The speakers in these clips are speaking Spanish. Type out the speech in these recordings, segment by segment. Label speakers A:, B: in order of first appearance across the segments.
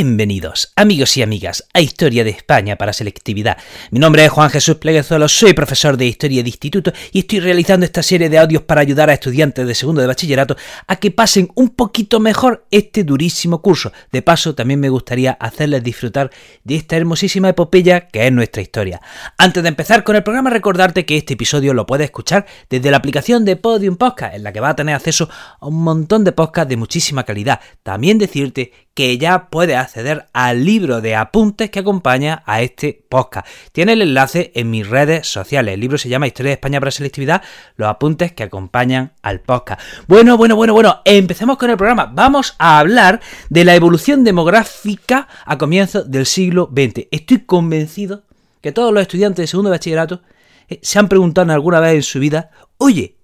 A: Bienvenidos, amigos y amigas, a Historia de España para Selectividad. Mi nombre es Juan Jesús Pleguezuelo, soy profesor de Historia de Instituto y estoy realizando esta serie de audios para ayudar a estudiantes de segundo de bachillerato a que pasen un poquito mejor este durísimo curso. De paso, también me gustaría hacerles disfrutar de esta hermosísima epopeya que es nuestra historia. Antes de empezar con el programa, recordarte que este episodio lo puedes escuchar desde la aplicación de Podium Podcast, en la que vas a tener acceso a un montón de podcasts de muchísima calidad. También decirte que ya puedes acceder al libro de apuntes que acompaña a este podcast. Tiene el enlace en mis redes sociales. El libro se llama Historia de España para Selectividad, los apuntes que acompañan al podcast. Bueno, bueno, bueno, bueno, empecemos con el programa. Vamos a hablar de la evolución demográfica a comienzos del siglo XX. Estoy convencido que todos los estudiantes de segundo bachillerato eh, se han preguntado alguna vez en su vida, oye,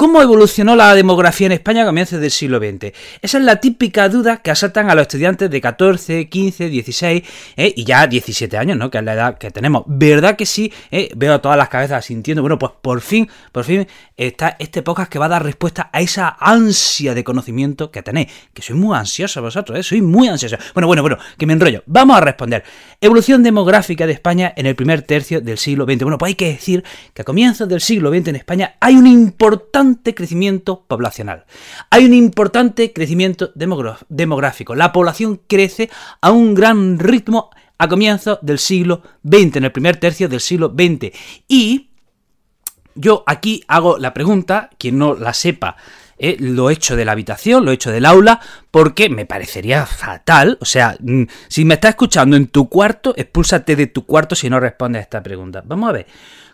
A: ¿Cómo evolucionó la demografía en España a comienzos del siglo XX? Esa es la típica duda que asaltan a los estudiantes de 14, 15, 16 y ya 17 años, ¿no? Que es la edad que tenemos. ¿Verdad que sí? Eh, veo todas las cabezas sintiendo. Bueno, pues por fin, por fin está este podcast que va a dar respuesta a esa ansia de conocimiento que tenéis. Que soy muy ansioso vosotros, ¿eh? Soy muy ansioso. Bueno, bueno, bueno, que me enrollo. Vamos a responder. Evolución demográfica de España en el primer tercio del siglo XX. Bueno, pues hay que decir que a comienzos del siglo XX en España hay un importante crecimiento poblacional. Hay un importante crecimiento demográfico. La población crece a un gran ritmo a comienzos del siglo XX, en el primer tercio del siglo XX. Y yo aquí hago la pregunta, quien no la sepa, eh, lo hecho de la habitación, lo hecho del aula, porque me parecería fatal. O sea, mm, si me estás escuchando en tu cuarto, expúlsate de tu cuarto si no respondes a esta pregunta. Vamos a ver,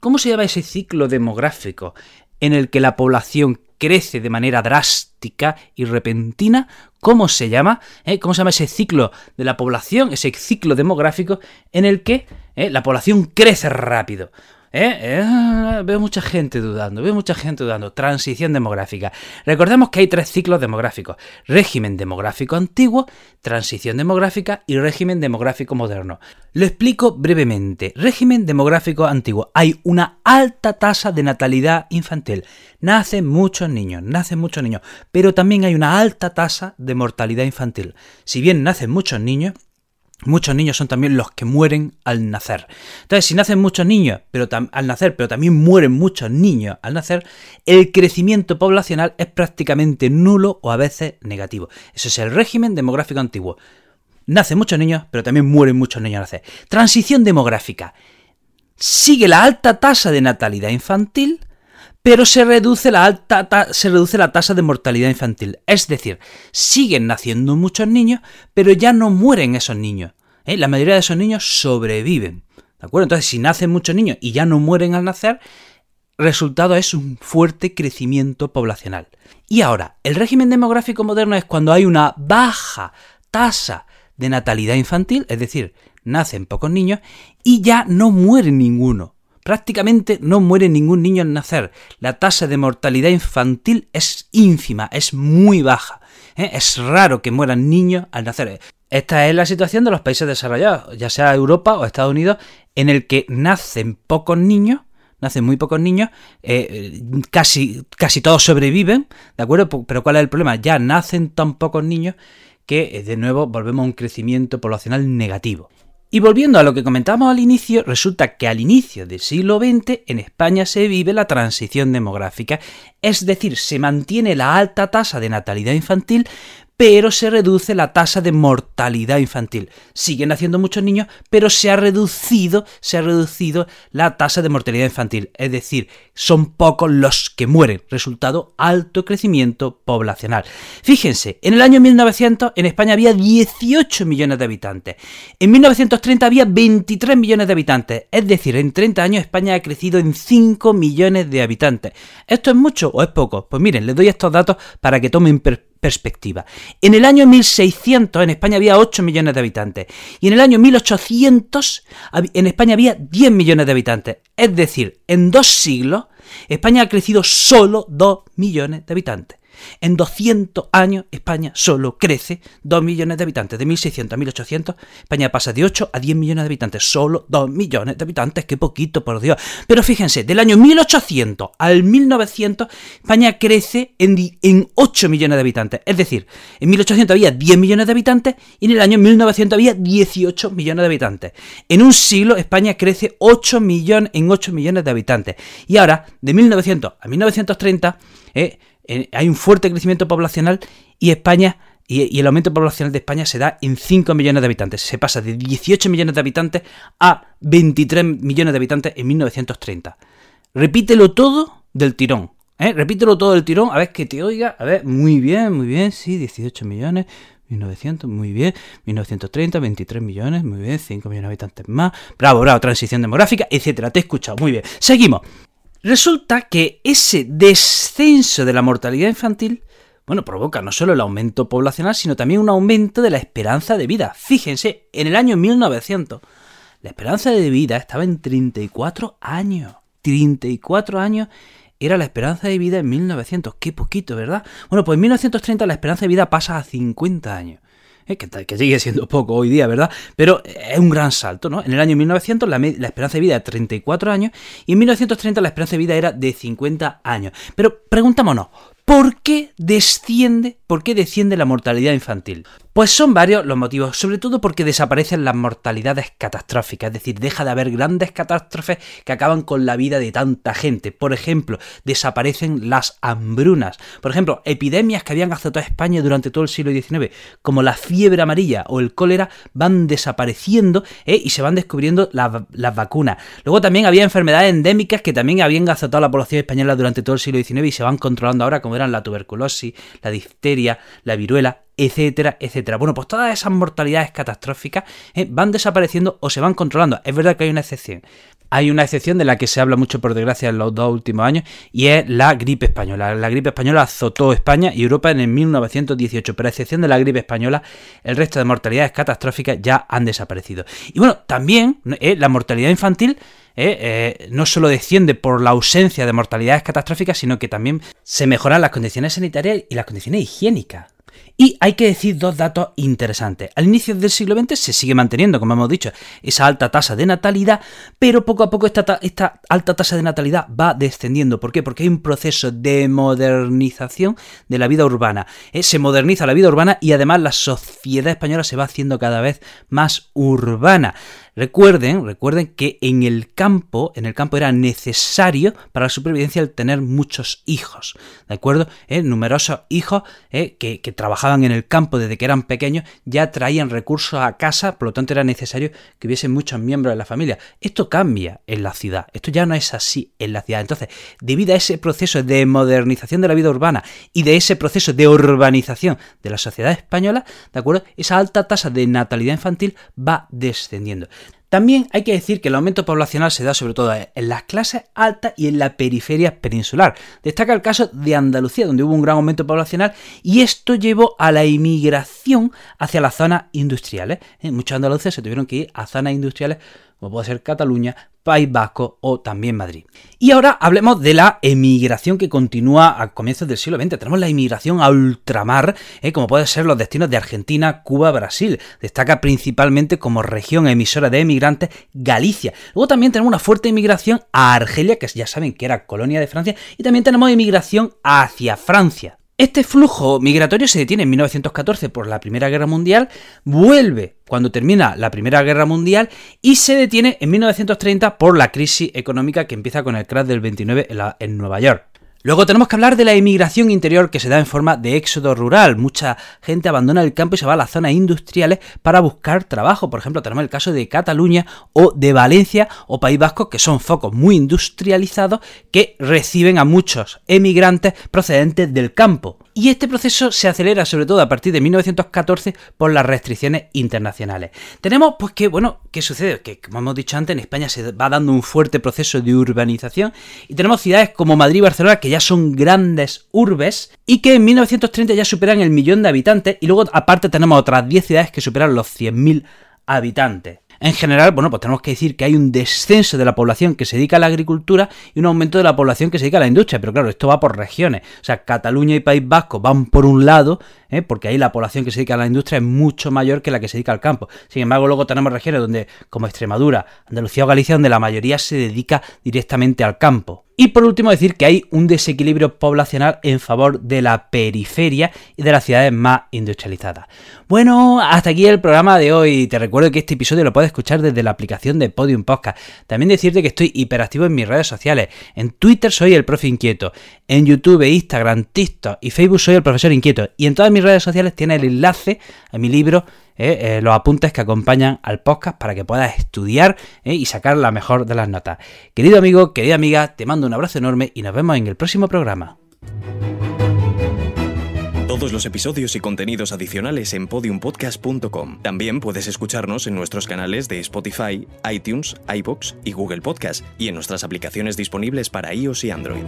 A: ¿cómo se llama ese ciclo demográfico? En el que la población crece de manera drástica y repentina, ¿cómo se llama? ¿Eh? ¿Cómo se llama ese ciclo de la población, ese ciclo demográfico en el que ¿eh? la población crece rápido? ¿Eh? ¿Eh? Veo mucha gente dudando, veo mucha gente dudando. Transición demográfica. Recordemos que hay tres ciclos demográficos. Régimen demográfico antiguo, transición demográfica y régimen demográfico moderno. Lo explico brevemente. Régimen demográfico antiguo. Hay una alta tasa de natalidad infantil. Nacen muchos niños, nacen muchos niños. Pero también hay una alta tasa de mortalidad infantil. Si bien nacen muchos niños, Muchos niños son también los que mueren al nacer. Entonces, si nacen muchos niños pero al nacer, pero también mueren muchos niños al nacer, el crecimiento poblacional es prácticamente nulo o a veces negativo. Ese es el régimen demográfico antiguo. Nacen muchos niños, pero también mueren muchos niños al nacer. Transición demográfica. Sigue la alta tasa de natalidad infantil, pero se reduce la alta se reduce la tasa de mortalidad infantil. Es decir, siguen naciendo muchos niños, pero ya no mueren esos niños. ¿eh? La mayoría de esos niños sobreviven. ¿De acuerdo? Entonces, si nacen muchos niños y ya no mueren al nacer, resultado es un fuerte crecimiento poblacional. Y ahora, el régimen demográfico moderno es cuando hay una baja tasa de natalidad infantil, es decir, nacen pocos niños y ya no muere ninguno. Prácticamente no muere ningún niño al nacer. La tasa de mortalidad infantil es ínfima, es muy baja. ¿eh? Es raro que mueran niños al nacer. Esta es la situación de los países desarrollados, ya sea Europa o Estados Unidos, en el que nacen pocos niños, nacen muy pocos niños, eh, casi, casi todos sobreviven, ¿de acuerdo? Pero ¿cuál es el problema? Ya nacen tan pocos niños que eh, de nuevo volvemos a un crecimiento poblacional negativo. Y volviendo a lo que comentábamos al inicio, resulta que al inicio del siglo XX en España se vive la transición demográfica, es decir, se mantiene la alta tasa de natalidad infantil, pero se reduce la tasa de mortalidad infantil. Siguen naciendo muchos niños, pero se ha reducido, se ha reducido la tasa de mortalidad infantil, es decir, son pocos los que mueren, resultado alto crecimiento poblacional. Fíjense, en el año 1900 en España había 18 millones de habitantes. En 1930 había 23 millones de habitantes, es decir, en 30 años España ha crecido en 5 millones de habitantes. ¿Esto es mucho o es poco? Pues miren, les doy estos datos para que tomen perspectiva perspectiva. En el año 1600 en España había 8 millones de habitantes y en el año 1800 en España había 10 millones de habitantes. Es decir, en dos siglos España ha crecido solo 2 millones de habitantes. En 200 años España solo crece 2 millones de habitantes. De 1600 a 1800 España pasa de 8 a 10 millones de habitantes. Solo 2 millones de habitantes. Qué poquito, por Dios. Pero fíjense, del año 1800 al 1900 España crece en, en 8 millones de habitantes. Es decir, en 1800 había 10 millones de habitantes y en el año 1900 había 18 millones de habitantes. En un siglo España crece 8 millones en 8 millones de habitantes. Y ahora, de 1900 a 1930, eh, hay un fuerte crecimiento poblacional y España y, el aumento poblacional de España se da en 5 millones de habitantes. Se pasa de 18 millones de habitantes a 23 millones de habitantes en 1930. Repítelo todo del tirón. ¿eh? Repítelo todo del tirón, a ver que te oiga. A ver, muy bien, muy bien, sí, 18 millones, 1900, muy bien, 1930, 23 millones, muy bien, 5 millones de habitantes más, bravo, bravo, transición demográfica, etcétera. Te he escuchado, muy bien. Seguimos. Resulta que ese descenso de la mortalidad infantil, bueno, provoca no solo el aumento poblacional, sino también un aumento de la esperanza de vida. Fíjense, en el año 1900, la esperanza de vida estaba en 34 años. 34 años era la esperanza de vida en 1900. Qué poquito, ¿verdad? Bueno, pues en 1930 la esperanza de vida pasa a 50 años. ¿Eh? que, sigue siendo poco hoy día, ¿verdad? Pero es un gran salto, ¿no? En el año 1900 la, la, esperanza de vida era 34 años y en 1930 la esperanza de vida era de 50 años. Pero preguntámonos, ¿por qué desciende, por qué desciende la mortalidad infantil? Pues son varios los motivos, sobre todo porque desaparecen las mortalidades catastróficas, es decir, deja de haber grandes catástrofes que acaban con la vida de tanta gente. Por ejemplo, desaparecen las hambrunas. Por ejemplo, epidemias que habían azotado a España durante todo el siglo XIX, como la fiebre amarilla o el cólera, van desapareciendo ¿eh? y se van descubriendo las vacunas. Luego también había enfermedades endémicas que también habían azotado a la población española durante todo el siglo XIX y se van controlando ahora, como eran la tuberculosis, la difteria, la viruela, etcétera, etcétera. Bueno, pues todas esas mortalidades catastróficas eh, van desapareciendo o se van controlando. Es verdad que hay una excepción. Hay una excepción de la que se habla mucho, por desgracia, en los dos últimos años, y es la gripe española. La gripe española azotó España y Europa en el 1918, pero a excepción de la gripe española, el resto de mortalidades catastróficas ya han desaparecido. Y bueno, también eh, la mortalidad infantil eh, no solo desciende por la ausencia de mortalidades catastróficas, sino que también se mejoran las condiciones sanitarias y las condiciones higiénicas. Y hay que decir dos datos interesantes. Al inicio del siglo XX se sigue manteniendo, como hemos dicho, esa alta tasa de natalidad, pero poco a poco esta, alta tasa de natalidad va descendiendo. ¿Por qué? Porque hay un proceso de modernización de la vida urbana. Eh, se moderniza la vida urbana y además la sociedad española se va haciendo cada vez más urbana. Recuerden, recuerden que en el campo, en el campo era necesario para la supervivencia el tener muchos hijos, ¿de acuerdo? Eh, numerosos hijos eh, que, trabajaban en el campo desde que eran pequeños ya traían recursos a casa, por lo tanto era necesario que hubiese muchos miembros de la familia. Esto cambia en la ciudad, esto ya no es así en la ciudad. Entonces, debido a ese proceso de modernización de la vida urbana y de ese proceso de urbanización de la sociedad española, ¿de acuerdo? Esa alta tasa de natalidad infantil va descendiendo. También hay que decir que el aumento poblacional se da sobre todo en las clases altas y en la periferia peninsular. Destaca el caso de Andalucía, donde hubo un gran aumento poblacional y esto llevó a la inmigración hacia las zonas industriales. ¿eh? Muchos andaluces se tuvieron que ir a zonas industriales como puede ser Cataluña, País Vasco o también Madrid. Y ahora hablemos de la emigración que continúa a comienzos del siglo XX. Tenemos la emigración a ultramar, ¿eh? como pueden ser los destinos de Argentina, Cuba, Brasil. Destaca principalmente como región emisora de emigrantes Galicia. Luego también tenemos una fuerte emigración a Argelia, que ya saben que era colonia de Francia, y también tenemos emigración hacia Francia. Este flujo migratorio se detiene en 1914 por la Primera Guerra Mundial, vuelve cuando termina la Primera Guerra Mundial y se detiene en 1930 por la crisis económica que empieza con el crash del 29 en, Nueva York. Luego tenemos que hablar de la emigración interior que se da en forma de éxodo rural. Mucha gente abandona el campo y se va a las zonas industriales para buscar trabajo. Por ejemplo, tenemos el caso de Cataluña o de Valencia o País Vasco, que son focos muy industrializados que reciben a muchos emigrantes procedentes del campo. Y este proceso se acelera sobre todo a partir de 1914 por las restricciones internacionales. Tenemos pues que, bueno, ¿qué sucede? Que como hemos dicho antes, en España se va dando un fuerte proceso de urbanización y tenemos ciudades como Madrid y Barcelona que ya son grandes urbes y que en 1930 ya superan el millón de habitantes y luego aparte tenemos otras 10 ciudades que superan los 100.000 habitantes. En general, bueno, pues tenemos que decir que hay un descenso de la población que se dedica a la agricultura y un aumento de la población que se dedica a la industria, pero claro, esto va por regiones. O sea, Cataluña y País Vasco van por un lado, ¿eh? porque ahí la población que se dedica a la industria es mucho mayor que la que se dedica al campo. Sin embargo, luego tenemos regiones donde, como Extremadura, Andalucía o Galicia, donde la mayoría se dedica directamente al campo. Y por último decir que hay un desequilibrio poblacional en favor de la periferia y de las ciudades más industrializadas. Bueno, hasta aquí el programa de hoy. Te recuerdo que este episodio lo puedes escuchar desde la aplicación de Podium Podcast. También decirte que estoy hiperactivo en mis redes sociales. En Twitter soy el profe inquieto. En YouTube, Instagram, TikTok y Facebook soy el profesor inquieto. Y en todas mis redes sociales tiene el enlace a mi libro eh, eh, los apuntes que acompañan al podcast para que puedas estudiar eh, y sacar la mejor de las notas. Querido amigo, querida amiga, te mando un abrazo enorme y nos vemos en el próximo programa.
B: Todos los episodios y contenidos adicionales en podiumpodcast.com. También puedes escucharnos en nuestros canales de Spotify, iTunes, iBox y Google Podcast y en nuestras aplicaciones disponibles para iOS y Android.